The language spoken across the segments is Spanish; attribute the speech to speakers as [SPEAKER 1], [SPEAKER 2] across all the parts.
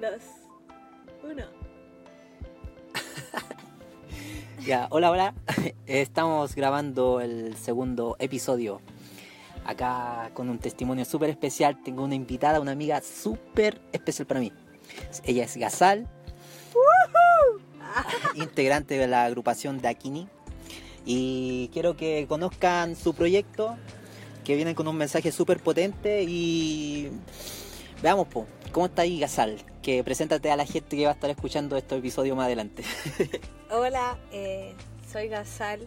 [SPEAKER 1] dos, uno.
[SPEAKER 2] Ya, hola, hola. Estamos grabando el segundo episodio. Acá con un testimonio súper especial. Tengo una invitada, una amiga súper especial para mí. Ella es Gazal, integrante de la agrupación de Aquini. Y quiero que conozcan su proyecto, que viene con un mensaje súper potente. Y veamos, po, ¿cómo está ahí Gazal? Que preséntate a la gente que va a estar escuchando este episodio más adelante.
[SPEAKER 1] Hola, eh, soy Gazal.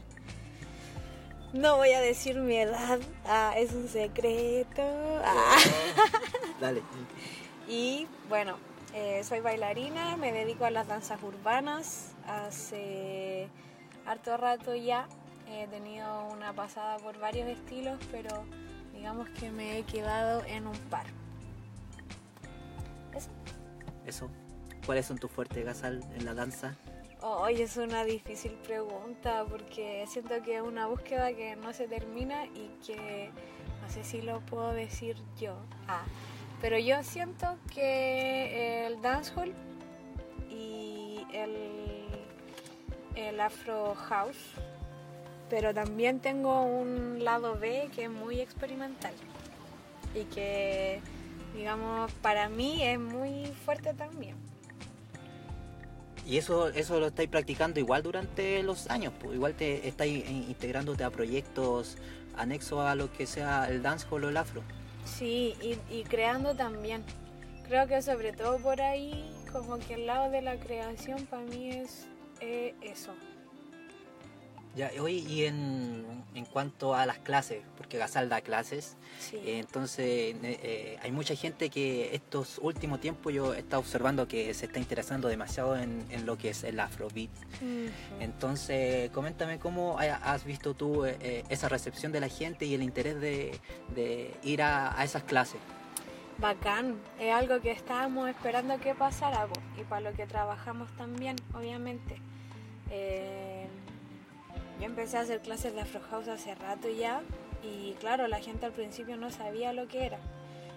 [SPEAKER 1] No voy a decir mi edad, ah, es un secreto. Ah.
[SPEAKER 2] Dale.
[SPEAKER 1] Y bueno, eh, soy bailarina, me dedico a las danzas urbanas. Hace harto rato ya he tenido una pasada por varios estilos, pero digamos que me he quedado en un par. Eso.
[SPEAKER 2] ¿Cuáles son tus fuertes, Gazal, en la danza?
[SPEAKER 1] Hoy es una difícil pregunta porque siento que es una búsqueda que no se termina y que no sé si lo puedo decir yo. Ah, pero yo siento que el dancehall y el, el afro house, pero también tengo un lado B que es muy experimental y que, digamos, para mí es muy fuerte también.
[SPEAKER 2] Y eso, eso lo estáis practicando igual durante los años, pues igual te estáis integrándote a proyectos anexos a lo que sea el dancehall o el afro.
[SPEAKER 1] Sí, y, y creando también. Creo que sobre todo por ahí, como que el lado de la creación para mí es eh, eso.
[SPEAKER 2] Ya, hoy y en, en cuanto a las clases, porque Gazal da clases,
[SPEAKER 1] Sí.
[SPEAKER 2] eh, entonces eh, eh, hay mucha gente que estos últimos tiempos yo he estado observando que se está interesando demasiado en, en lo que es el afrobeat.
[SPEAKER 1] Ujú.
[SPEAKER 2] Entonces, coméntame cómo ha- has visto tú eh, eh, esa recepción de la gente y el interés de, de ir a, a esas clases.
[SPEAKER 1] Bacán, es algo que estábamos esperando que pasara y para lo que trabajamos también, obviamente. Eh, yo empecé a hacer clases de Afro House hace rato ya y claro, la gente al principio no sabía lo que era.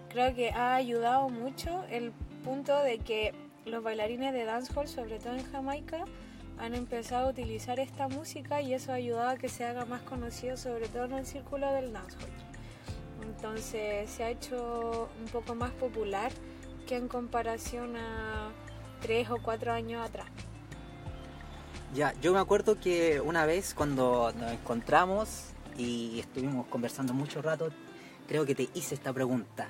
[SPEAKER 1] Creo que ha ayudado mucho el punto de que los bailarines de dancehall, sobre todo en Jamaica, han empezado a utilizar esta música y eso ha ayudado a que se haga más conocido, sobre todo en el círculo del dancehall. Entonces se ha hecho un poco más popular que en comparación a tres o cuatro años atrás.
[SPEAKER 2] Ya, yo me acuerdo que una vez cuando nos encontramos y estuvimos conversando mucho rato, creo que te hice esta pregunta.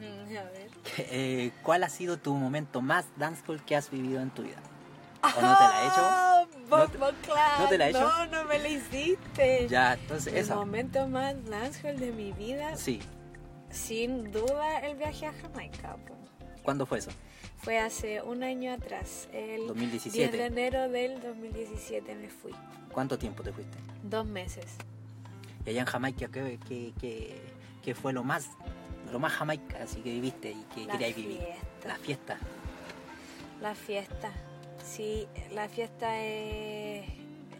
[SPEAKER 1] A ver.
[SPEAKER 2] Eh, ¿Cuál ha sido tu momento más dancehall que has vivido en tu vida? ¿O no te la he hecho?
[SPEAKER 1] Ah,
[SPEAKER 2] ¿No te- no te la he hecho?
[SPEAKER 1] No, no me la hiciste.
[SPEAKER 2] Ya, entonces
[SPEAKER 1] El
[SPEAKER 2] esa.
[SPEAKER 1] momento más dancehall de mi vida,
[SPEAKER 2] Sí,
[SPEAKER 1] sin duda, el viaje a Jamaica.
[SPEAKER 2] ¿cuándo fue eso?
[SPEAKER 1] Fue hace un año atrás, el 10
[SPEAKER 2] 2017.
[SPEAKER 1] de enero del 2017 me fui.
[SPEAKER 2] ¿Cuánto tiempo te fuiste?
[SPEAKER 1] Dos meses.
[SPEAKER 2] Y allá en Jamaica, ¿qué, qué, qué- qué fue lo más, lo más Jamaica así que viviste y que querías vivir? La fiesta.
[SPEAKER 1] La fiesta. Sí, la fiesta es,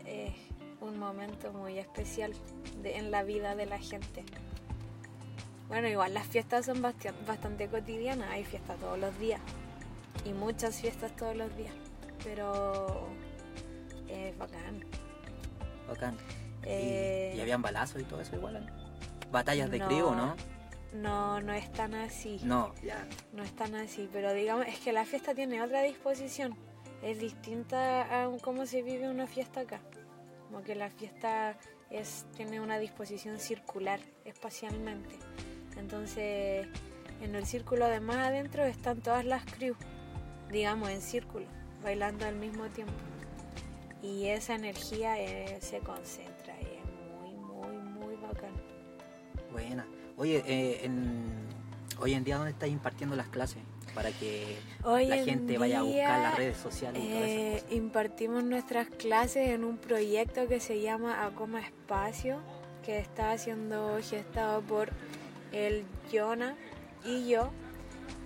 [SPEAKER 1] es un momento muy especial de- en la vida de la gente. Bueno, igual las fiestas son bastante cotidianas, hay fiestas todos los días y muchas fiestas todos los días, pero es bacán.
[SPEAKER 2] Bacán. Y-
[SPEAKER 1] Eh,
[SPEAKER 2] y, habían balazos y todo eso igual. ¿no? Batallas de
[SPEAKER 1] no.
[SPEAKER 2] crío, ¿no?
[SPEAKER 1] No, no es tan así.
[SPEAKER 2] No, ya.
[SPEAKER 1] No es tan así, pero digamos, es que la fiesta tiene otra disposición. Es distinta a cómo se vive una fiesta acá. Como que la fiesta es, tiene una disposición circular espacialmente. Entonces, en el círculo de más adentro están todas las crews, digamos, en círculo, bailando al mismo tiempo. Y esa energía eh, se concentra y es muy, muy, muy bacán.
[SPEAKER 2] Buena. Oye, eh, en- hoy en día, ¿dónde estás impartiendo las clases? Para que
[SPEAKER 1] Hoy
[SPEAKER 2] la
[SPEAKER 1] en
[SPEAKER 2] gente vaya a buscar las redes sociales y todas
[SPEAKER 1] Eh,
[SPEAKER 2] cosas.
[SPEAKER 1] impartimos nuestras clases en un proyecto que se llama Acoma Espacio, que está siendo gestado por el Yona y yo,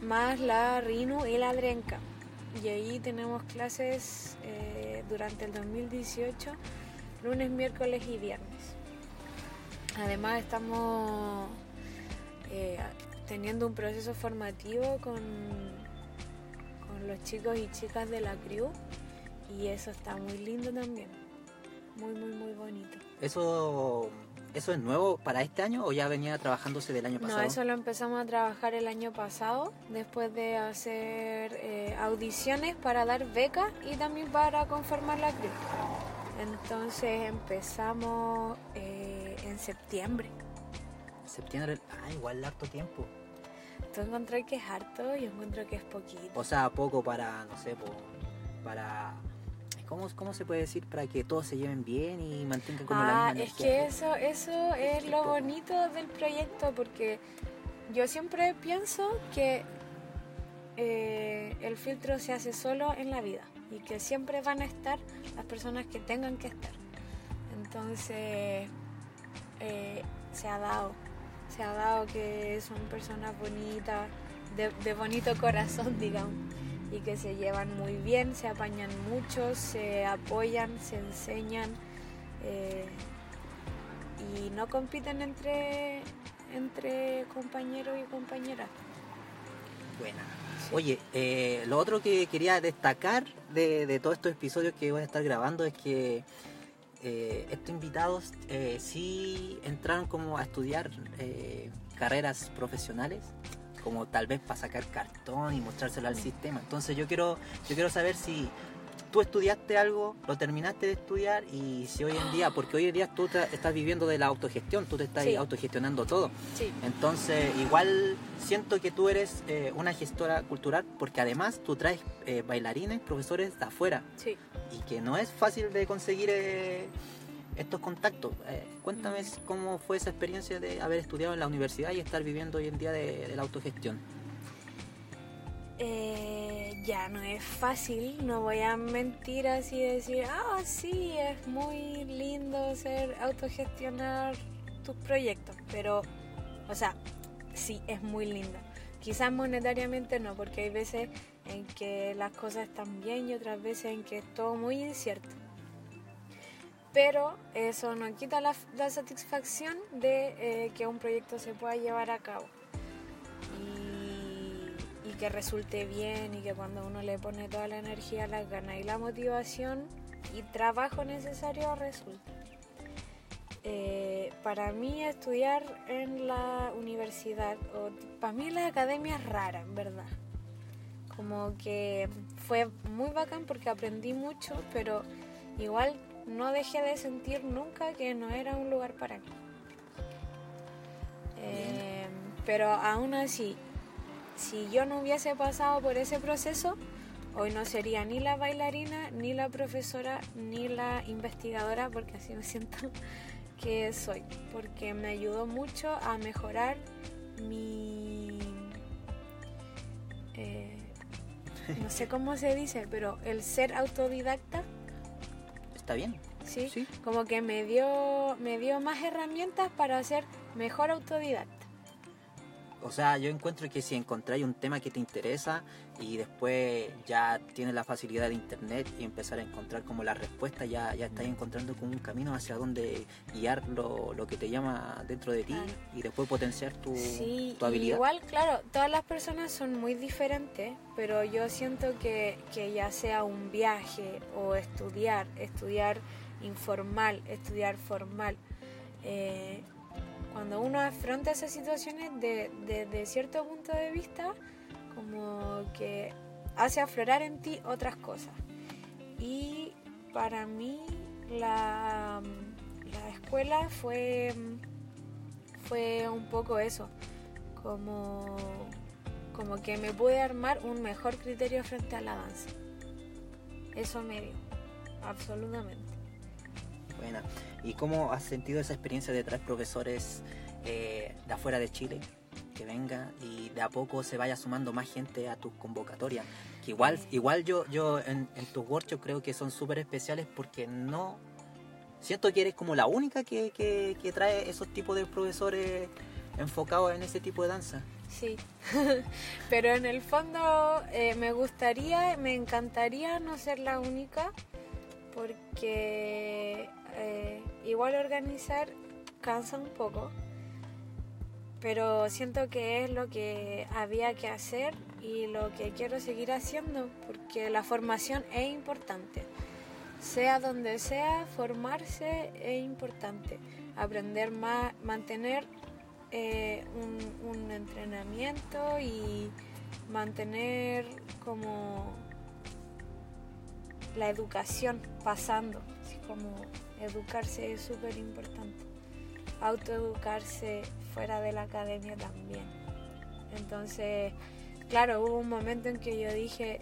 [SPEAKER 1] más la Rinu y la Drenka. Y ahí tenemos clases eh, durante el 2018, lunes, miércoles y viernes. Además estamos eh, teniendo un proceso formativo con, con los chicos y chicas de la crew y eso está muy lindo también. Muy, muy, muy bonito.
[SPEAKER 2] ¿Eso, ¿Eso es nuevo para este año o ya venía trabajándose del año pasado?
[SPEAKER 1] No, eso lo empezamos a trabajar el año pasado, después de hacer eh, audiciones para dar becas y también para conformar la crew. Entonces empezamos eh, en septiembre.
[SPEAKER 2] Septiembre, ah, igual harto tiempo.
[SPEAKER 1] ¿Tú encontrás que es harto? Yo encuentro que es poquito.
[SPEAKER 2] O sea, poco para, no sé, para... ¿Cómo, ¿Cómo se puede decir para que todos se lleven bien y mantengan como la
[SPEAKER 1] Ah,
[SPEAKER 2] misma
[SPEAKER 1] es
[SPEAKER 2] energía?
[SPEAKER 1] que eso, eso es lo bonito del proyecto porque yo siempre pienso que eh, el filtro se hace solo en la vida y que siempre van a estar las personas que tengan que estar. Entonces, eh, se ha dado, se ha dado que son personas bonitas, de, de bonito corazón, digamos, y que se llevan muy bien, se apañan mucho, se apoyan, se enseñan eh, y no compiten entre, entre compañeros y compañeras.
[SPEAKER 2] Buena. Oye, eh, lo otro que quería destacar de, de todos estos episodios que voy a estar grabando es que eh, estos invitados sí entraron como a estudiar carreras profesionales, como tal vez para sacar cartón y mostrárselo al sistema. Entonces yo quiero, yo quiero saber si tú estudiaste algo, lo terminaste de estudiar y si hoy en día, porque hoy en día tú estás viviendo de la autogestión, tú te estás
[SPEAKER 1] Sí.
[SPEAKER 2] autogestionando todo.
[SPEAKER 1] Sí,
[SPEAKER 2] Entonces, igual siento que tú eres eh, una gestora cultural porque además tú traes eh, bailarines, profesores de afuera
[SPEAKER 1] sí.
[SPEAKER 2] y que no es fácil de conseguir eh, estos contactos. Eh, cuéntame cómo fue esa experiencia de haber estudiado en la universidad y estar viviendo hoy en día de, de la autogestión.
[SPEAKER 1] Eh, ya no es fácil, no voy a mentir así decir, ah, sí, es muy lindo ser autogestionar tus proyectos, pero, o sea, sí, es muy lindo. Quizás monetariamente no, porque hay veces en que las cosas están bien y otras veces en que es todo muy incierto. Pero eso no quita la, la satisfacción de eh, que un proyecto se pueda llevar a cabo y, que resulte bien y que cuando uno le pone toda la energía, las ganas y la motivación y trabajo necesario resulta. Eh, para mí estudiar en la universidad, o para mí la academia es rara, en verdad. Como que fue muy bacán porque aprendí mucho, pero igual no dejé de sentir nunca que no era un lugar para mí. Eh, pero aún así, si yo no hubiese pasado por ese proceso, hoy no sería ni la bailarina, ni la profesora, ni la investigadora, porque así me siento que soy, porque me ayudó mucho a mejorar mi... eh, no sé cómo se dice, pero el ser autodidacta,
[SPEAKER 2] ¿Está bien?
[SPEAKER 1] ¿sí?
[SPEAKER 2] Sí.
[SPEAKER 1] Como que me dio, me dio más herramientas para ser mejor autodidacta.
[SPEAKER 2] O sea, yo encuentro que si encontráis un tema que te interesa y después ya tienes la facilidad de internet y empezar a encontrar como la respuesta, ya, ya estás encontrando como un camino hacia donde guiar lo, lo que te llama dentro de ti
[SPEAKER 1] Claro.
[SPEAKER 2] y después potenciar tu,
[SPEAKER 1] Sí,
[SPEAKER 2] tu habilidad.
[SPEAKER 1] igual, claro, todas las personas son muy diferentes, pero yo siento que, que ya sea un viaje o estudiar, estudiar informal, estudiar formal, eh, cuando uno afronta esas situaciones de, de- de cierto punto de vista, como que hace aflorar en ti otras cosas. Y para mí la, la escuela fue fue un poco eso, como, como que me pude armar un mejor criterio frente a la danza. Eso me dio, absolutamente.
[SPEAKER 2] Buena. ¿Y cómo has sentido esa experiencia de traer profesores eh, de afuera de Chile? Que venga y de a poco se vaya sumando más gente a tus convocatorias. Que igual, igual yo, yo en, en tus workshops creo que son súper especiales porque no... Siento que eres como la única que, que, trae esos tipos de profesores enfocados en ese tipo de danza.
[SPEAKER 1] Sí, pero en el fondo eh, me gustaría, me encantaría no ser la única, porque eh, igual organizar cansa un poco, pero siento que es lo que había que hacer y lo que quiero seguir haciendo, porque la formación es importante. Sea donde sea, formarse es importante. Aprender más, mantener eh, un, entrenamiento y mantener como la educación pasando, como educarse es súper importante, autoeducarse fuera de la academia también. Entonces, claro, hubo un momento en que yo dije,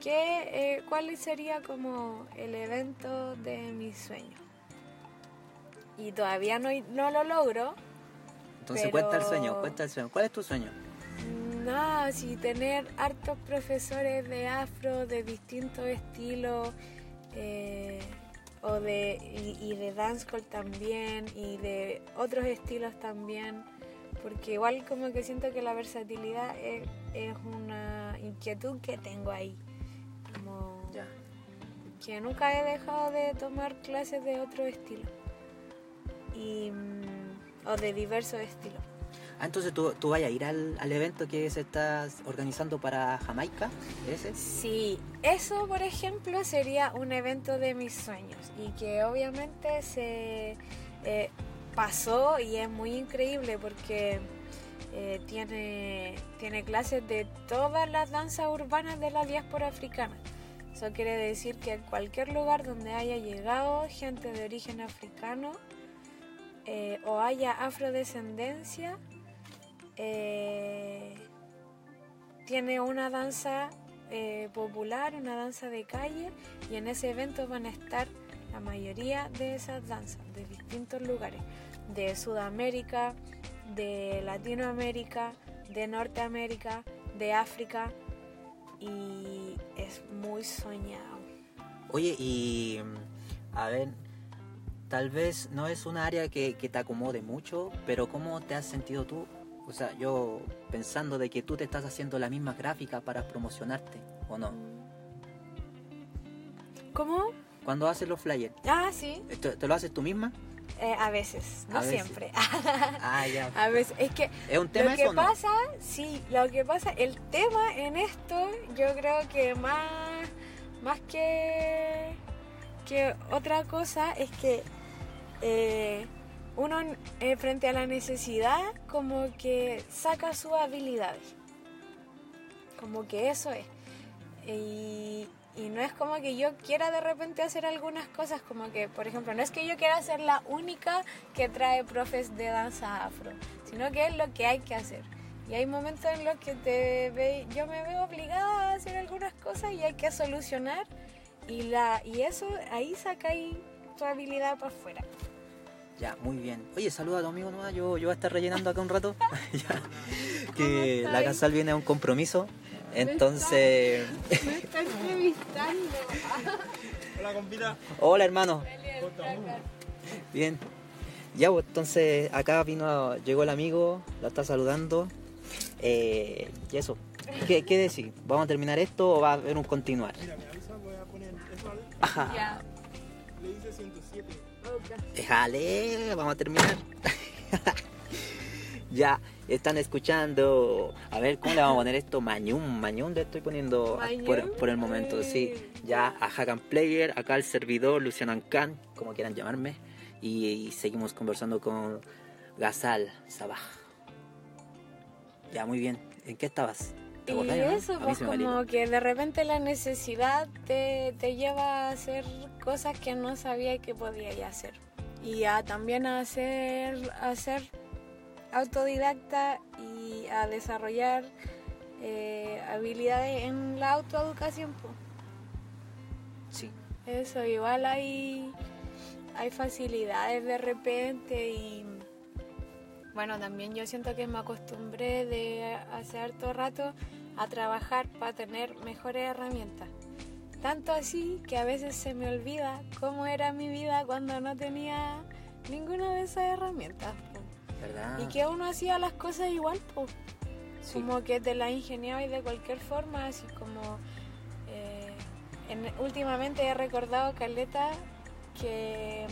[SPEAKER 1] ¿qué, eh, ¿cuál sería como el evento de mi sueño? Y todavía no, no lo logro.
[SPEAKER 2] Entonces
[SPEAKER 1] Pero-
[SPEAKER 2] cuenta el sueño, cuenta el sueño. ¿Cuál es tu sueño?
[SPEAKER 1] Nada, sí, tener hartos profesores de afro de distintos estilos eh, o de, y, y de dancehall también y de otros estilos también, porque igual como que siento que la versatilidad es, es una inquietud que tengo ahí, como que nunca he dejado de tomar clases de otro estilo y, mm, o de diversos estilos.
[SPEAKER 2] Ah, entonces tú, tú vayas a ir al, al evento que se está organizando para Jamaica, ese.
[SPEAKER 1] Sí, eso por ejemplo sería un evento de mis sueños y que obviamente se eh, pasó y es muy increíble porque eh, tiene, tiene clases de todas las danzas urbanas de la diáspora africana. Eso quiere decir que en cualquier lugar donde haya llegado gente de origen africano eh, o haya afrodescendencia, eh, tiene una danza eh, popular, una danza de calle y en ese evento van a estar la mayoría de esas danzas de distintos lugares, de Sudamérica, de Latinoamérica, de Norteamérica, de África y es muy soñado.
[SPEAKER 2] Oye, y a ver, tal vez no es un área que te acomode mucho, pero ¿cómo te has sentido tú? O sea, yo pensando de que tú te estás haciendo la misma gráfica para promocionarte, ¿o no?
[SPEAKER 1] ¿Cómo?
[SPEAKER 2] Cuando haces los flyers,
[SPEAKER 1] Ah, sí,
[SPEAKER 2] ¿te, te lo haces tú misma?
[SPEAKER 1] eh, a veces, no
[SPEAKER 2] A veces.
[SPEAKER 1] siempre.
[SPEAKER 2] Ah, ya.
[SPEAKER 1] a veces, es que
[SPEAKER 2] ¿Es un tema
[SPEAKER 1] lo que
[SPEAKER 2] no?
[SPEAKER 1] pasa, sí, lo que pasa, el tema en esto, yo creo que más, más que, que otra cosa es que eh, uno eh, frente a la necesidad como que saca sus habilidades. Como que eso es. Y, y no es como que yo quiera de repente hacer algunas cosas, como que, por ejemplo, no es que yo quiera ser la única que trae profes de danza afro, sino que es lo que hay que hacer. Y hay momentos en los que te ve, yo me veo obligada a hacer algunas cosas y hay que solucionar. Y, la, y eso, ahí sacáis tu habilidad para afuera.
[SPEAKER 2] Ya, muy bien. Oye, saluda a tu amigo nueva, yo, yo voy a estar rellenando acá un rato. Ya. Que
[SPEAKER 1] ¿Cómo
[SPEAKER 2] la casal viene a un compromiso. Entonces,
[SPEAKER 1] Me está entrevistando.
[SPEAKER 3] Hola, compita.
[SPEAKER 2] hola hermano. Bien. Ya, pues entonces acá vino, llegó el amigo, lo está saludando. Eh, y eso. ¿Qué, ¿Qué decir? ¿Vamos a terminar esto o va a haber un continuar?
[SPEAKER 3] Mira, me avisa, voy a poner.
[SPEAKER 2] Ajá.
[SPEAKER 1] Ya,
[SPEAKER 2] Déjale, vamos a terminar. ya, están escuchando. A ver, ¿cómo le vamos a poner esto? Mañún, Mañún le estoy poniendo por, por el momento, sí. Ya a Hagan Player, acá el servidor, Luciano Ancan, como quieran llamarme. Y, y seguimos conversando con Gazal Sabaj. Ya, muy bien. ¿En qué estabas? ¿Te
[SPEAKER 1] Y
[SPEAKER 2] acordás,
[SPEAKER 1] eso, pues como que de repente la necesidad te, te lleva a hacer cosas que no sabía que podía hacer. Y a también a hacer, a ser autodidacta y a desarrollar eh, habilidades en la autoeducación. pues.
[SPEAKER 2] Sí.
[SPEAKER 1] Eso, igual hay, hay facilidades de repente y bueno, también yo siento que me acostumbré de hace harto rato a trabajar para tener mejores herramientas. Tanto así que a veces se me olvida cómo era mi vida cuando no tenía ninguna de esas herramientas.
[SPEAKER 2] ¿Verdad?
[SPEAKER 1] Y que uno hacía las cosas igual, po.
[SPEAKER 2] Sí.
[SPEAKER 1] como que te la ingeniaba y de cualquier forma, así como eh, en- últimamente he recordado Caleta que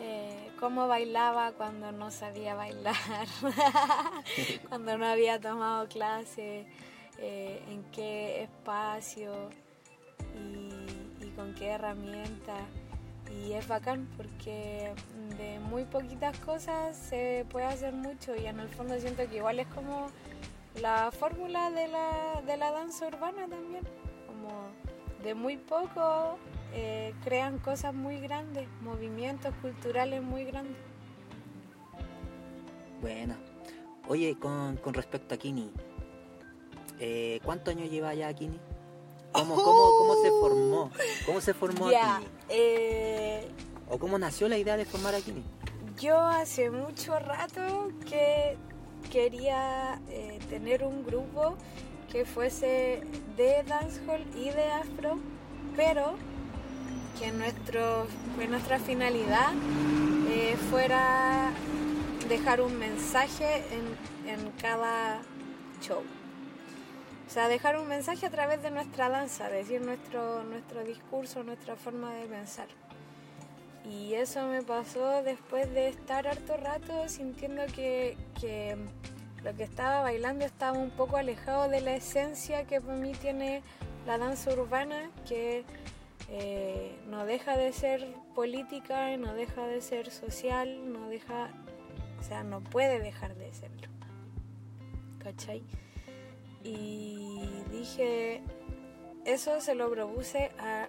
[SPEAKER 1] eh, cómo bailaba cuando no sabía bailar, cuando no había tomado clase, eh, en qué espacio y, con qué herramienta. Y es bacán porque de muy poquitas cosas se puede hacer mucho y en el fondo siento que igual es como la fórmula de la, de la danza urbana también. Como de muy poco eh, crean cosas muy grandes, movimientos culturales muy grandes.
[SPEAKER 2] Bueno. Oye, con, con respecto a Kini, eh, ¿cuántos años lleva ya Kini? ¿Cómo, cómo, cómo se formó? ¿Cómo se formó
[SPEAKER 1] Ya,
[SPEAKER 2] Kini?
[SPEAKER 1] eh,
[SPEAKER 2] ¿O cómo nació la idea de formar a Kini?
[SPEAKER 1] yo hace mucho rato que quería eh, tener un grupo que fuese de dancehall y de afro, pero que nuestro, que nuestra finalidad eh, fuera dejar un mensaje en, en cada show. O sea, dejar un mensaje a través de nuestra danza, decir nuestro, nuestro discurso, nuestra forma de pensar. Y eso me pasó después de estar harto rato sintiendo que, que lo que estaba bailando estaba un poco alejado de la esencia que para mí tiene la danza urbana, que eh, no deja de ser política, no deja de ser social, no deja, o sea, no puede dejar de serlo. ¿Cachai? Y dije, eso se lo propuse a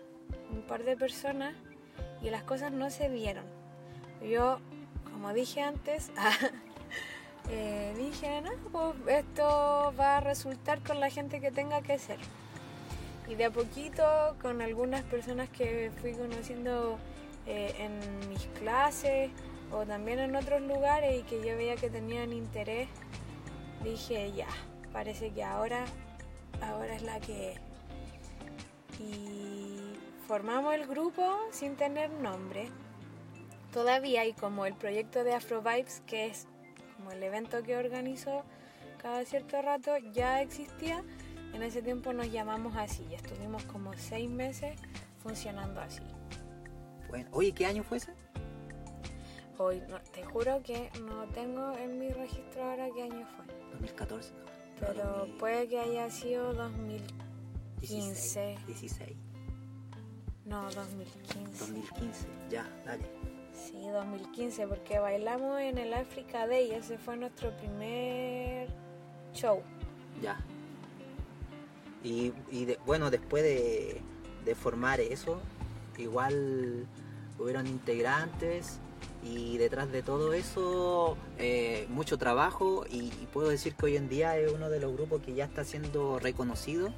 [SPEAKER 1] un par de personas y las cosas no se dieron. Yo, como dije antes, eh, dije, no, pues esto va a resultar con la gente que tenga que ser. Y de a poquito, con algunas personas que fui conociendo eh, en mis clases o también en otros lugares y que yo veía que tenían interés, dije, ya, parece que ahora, ahora es la que es. Y formamos el grupo sin tener nombre todavía y como el proyecto de Afro Vibes, que es como el evento que organizo cada cierto rato, ya existía, en ese tiempo nos llamamos así y estuvimos como seis meses funcionando así.
[SPEAKER 2] Bueno, oye, ¿qué año fue ese?
[SPEAKER 1] Hoy no- te juro que no tengo en mi registro ahora qué año fue,
[SPEAKER 2] 2014. no,
[SPEAKER 1] pero
[SPEAKER 2] 2016,
[SPEAKER 1] puede que haya sido 2015,
[SPEAKER 2] 16,
[SPEAKER 1] no 2015.
[SPEAKER 2] 2015. Ya, dale.
[SPEAKER 1] Sí, 2015, porque bailamos en el Africa Day, ese fue nuestro primer show.
[SPEAKER 2] Ya. Y, bueno, después de, de formar eso, igual hubieron integrantes y detrás de todo eso eh, mucho trabajo y, y puedo decir que hoy en día es uno de los grupos que ya está siendo reconocido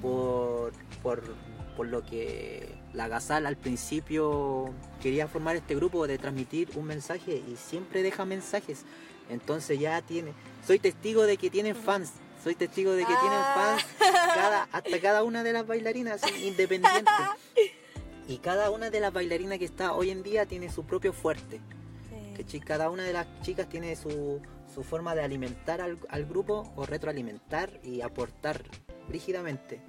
[SPEAKER 2] por, por, por lo que la Gazal al principio quería formar este grupo de transmitir un mensaje y siempre deja mensajes. Entonces ya tiene, soy testigo de que tienen fans, soy testigo de que tienen
[SPEAKER 1] Ah.
[SPEAKER 2] fans cada, hasta cada una de las bailarinas independientes. Y cada una de las bailarinas que está hoy en día tiene su propio fuerte. Cada una de las chicas tiene su, su forma de alimentar al, al grupo o retroalimentar y aportar rígidamente.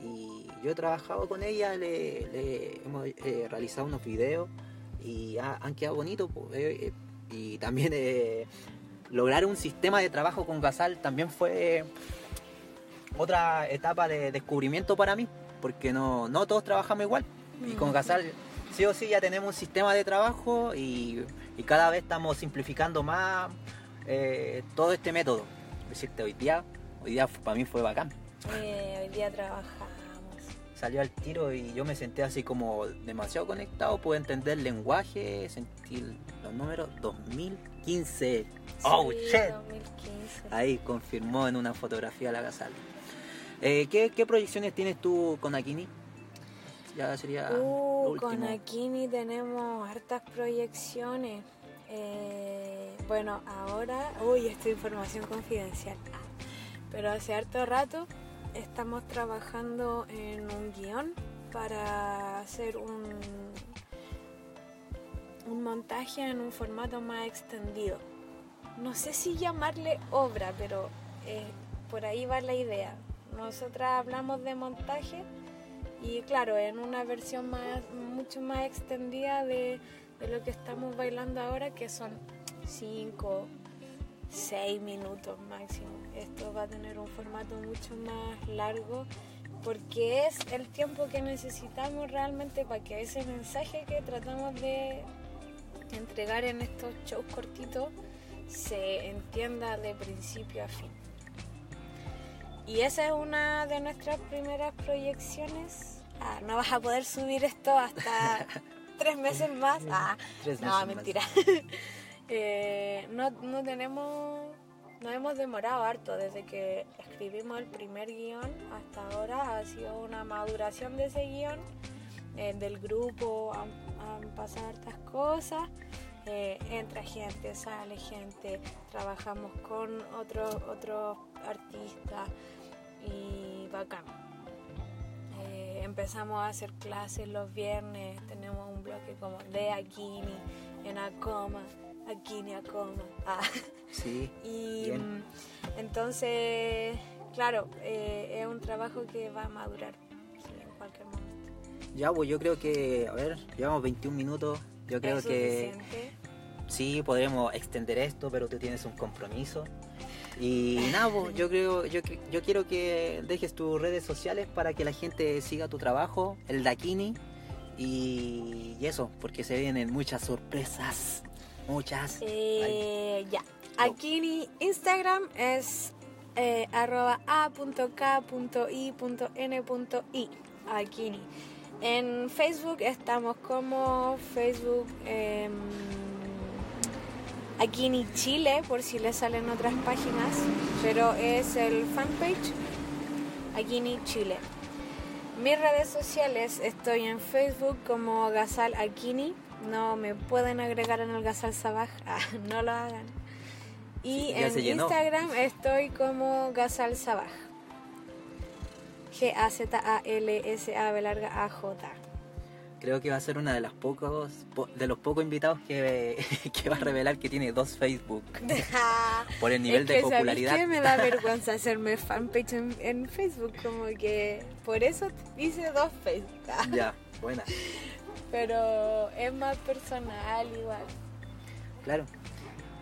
[SPEAKER 2] Y yo he trabajado con ella, le, le hemos eh, realizado unos videos y ha- han quedado bonitos. eh, eh, y también lograr un sistema de trabajo con Gasal también fue otra etapa de descubrimiento para mí, porque no, no todos trabajamos igual. Y con
[SPEAKER 1] Mm.
[SPEAKER 2] Gasal sí o sí ya tenemos un sistema de trabajo y, y cada vez estamos simplificando más eh, todo este método. Decirte, hoy día, hoy día para mí fue bacán.
[SPEAKER 1] Eh, hoy día trabajamos.
[SPEAKER 2] Salió al tiro y yo me senté así como demasiado conectado, pude entender el lenguaje, sentir los números 2015. Oh,
[SPEAKER 1] Sí,
[SPEAKER 2] shit.
[SPEAKER 1] 2015.
[SPEAKER 2] Ahí confirmó en una fotografía la Gasal. Eh, ¿qué, qué proyecciones tienes tú con Aquini? Ya sería
[SPEAKER 1] Uh, con Aquini tenemos hartas proyecciones. Eh, bueno, ahora, uy, esta información confidencial. Ah, Pero hace harto rato estamos trabajando en un guion para hacer un, un montaje en un formato más extendido. No sé si llamarle obra, pero eh, por ahí va la idea. Nosotras hablamos de montaje y claro, en una versión más, mucho más extendida de, de lo que estamos bailando ahora, que son 5, 6 minutos máximo. Esto va a tener un formato mucho más largo porque es el tiempo que necesitamos realmente para que ese mensaje que tratamos de entregar en estos shows cortitos se entienda de principio a fin. Y esa es una de nuestras primeras proyecciones. Ah, no vas a poder subir esto hasta tres meses más. Ah,
[SPEAKER 2] Tres
[SPEAKER 1] no,
[SPEAKER 2] meses más.
[SPEAKER 1] mentira. Eh, no, no tenemos, nos hemos demorado harto desde que escribimos el primer guion hasta ahora. Ha sido una maduración de ese guion, eh, del grupo, han pasado hartas cosas. Eh, entra gente, sale gente, trabajamos con otros otros artistas y bacán. Eh, empezamos a hacer clases los viernes, tenemos un bloque como de Aquini, en Acoma, Aquini, Acoma. Ah.
[SPEAKER 2] Sí,
[SPEAKER 1] Y
[SPEAKER 2] Bien.
[SPEAKER 1] mm, entonces, claro, eh, es un trabajo que va a madurar
[SPEAKER 2] ya pues yo creo que, a ver, llevamos 21 minutos. Yo creo
[SPEAKER 1] es
[SPEAKER 2] que sí, podremos extender esto, pero tú tienes un compromiso. Y nada, pues, yo creo, yo, yo quiero que dejes tus redes sociales para que la gente siga tu trabajo, el Dakini. Y, y eso, porque se vienen muchas sorpresas. Muchas.
[SPEAKER 1] Eh, ya. Aquí mi Instagram es eh, arroba a.k.i.n.i. Akini. En Facebook estamos como Facebook Akini Chile, por si le salen otras páginas, pero es el fanpage Akini Chile. Mis redes sociales estoy en Facebook como Gazal Akini. No me pueden agregar en el Gazal Sabaj, ah, no lo hagan. Y
[SPEAKER 2] Sí,
[SPEAKER 1] en. Instagram estoy como Gazal Sabaj. G-A-Z-A-L-S-A B larga A-J.
[SPEAKER 2] Creo que va a ser una de las pocos po- de los pocos invitados que, que va a revelar que tiene dos Facebook por el nivel
[SPEAKER 1] es
[SPEAKER 2] de
[SPEAKER 1] que, ¿sabéis
[SPEAKER 2] popularidad.
[SPEAKER 1] qué? Me da vergüenza hacerme fanpage en, en Facebook, como que por eso hice dos Facebook.
[SPEAKER 2] Ya, buena.
[SPEAKER 1] Pero es más personal igual.
[SPEAKER 2] Claro.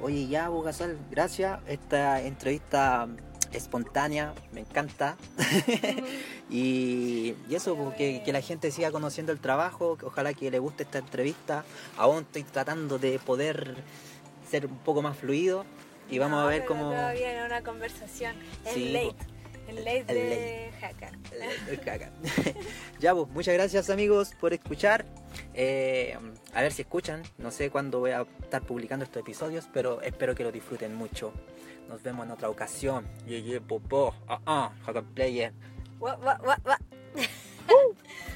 [SPEAKER 2] Oye, ya, Bogasal, gracias. Esta entrevista espontánea, me encanta. y, y eso, pues, que, que la gente siga conociendo el trabajo, que ojalá que le guste esta entrevista. Aún estoy tratando de poder ser un poco más fluido y vamos a
[SPEAKER 1] No,
[SPEAKER 2] ver
[SPEAKER 1] pero
[SPEAKER 2] cómo...
[SPEAKER 1] Todavía en una conversación. El
[SPEAKER 2] Sí,
[SPEAKER 1] late. El late
[SPEAKER 2] el
[SPEAKER 1] de Haka.
[SPEAKER 2] ya, pues, muchas gracias amigos por escuchar. Eh, a ver si escuchan. No sé cuándo voy a estar publicando estos episodios, pero espero que lo disfruten mucho. Nos vemos en otra ocasión. Yeye, popó. Ah, ah. Player.
[SPEAKER 1] Eh.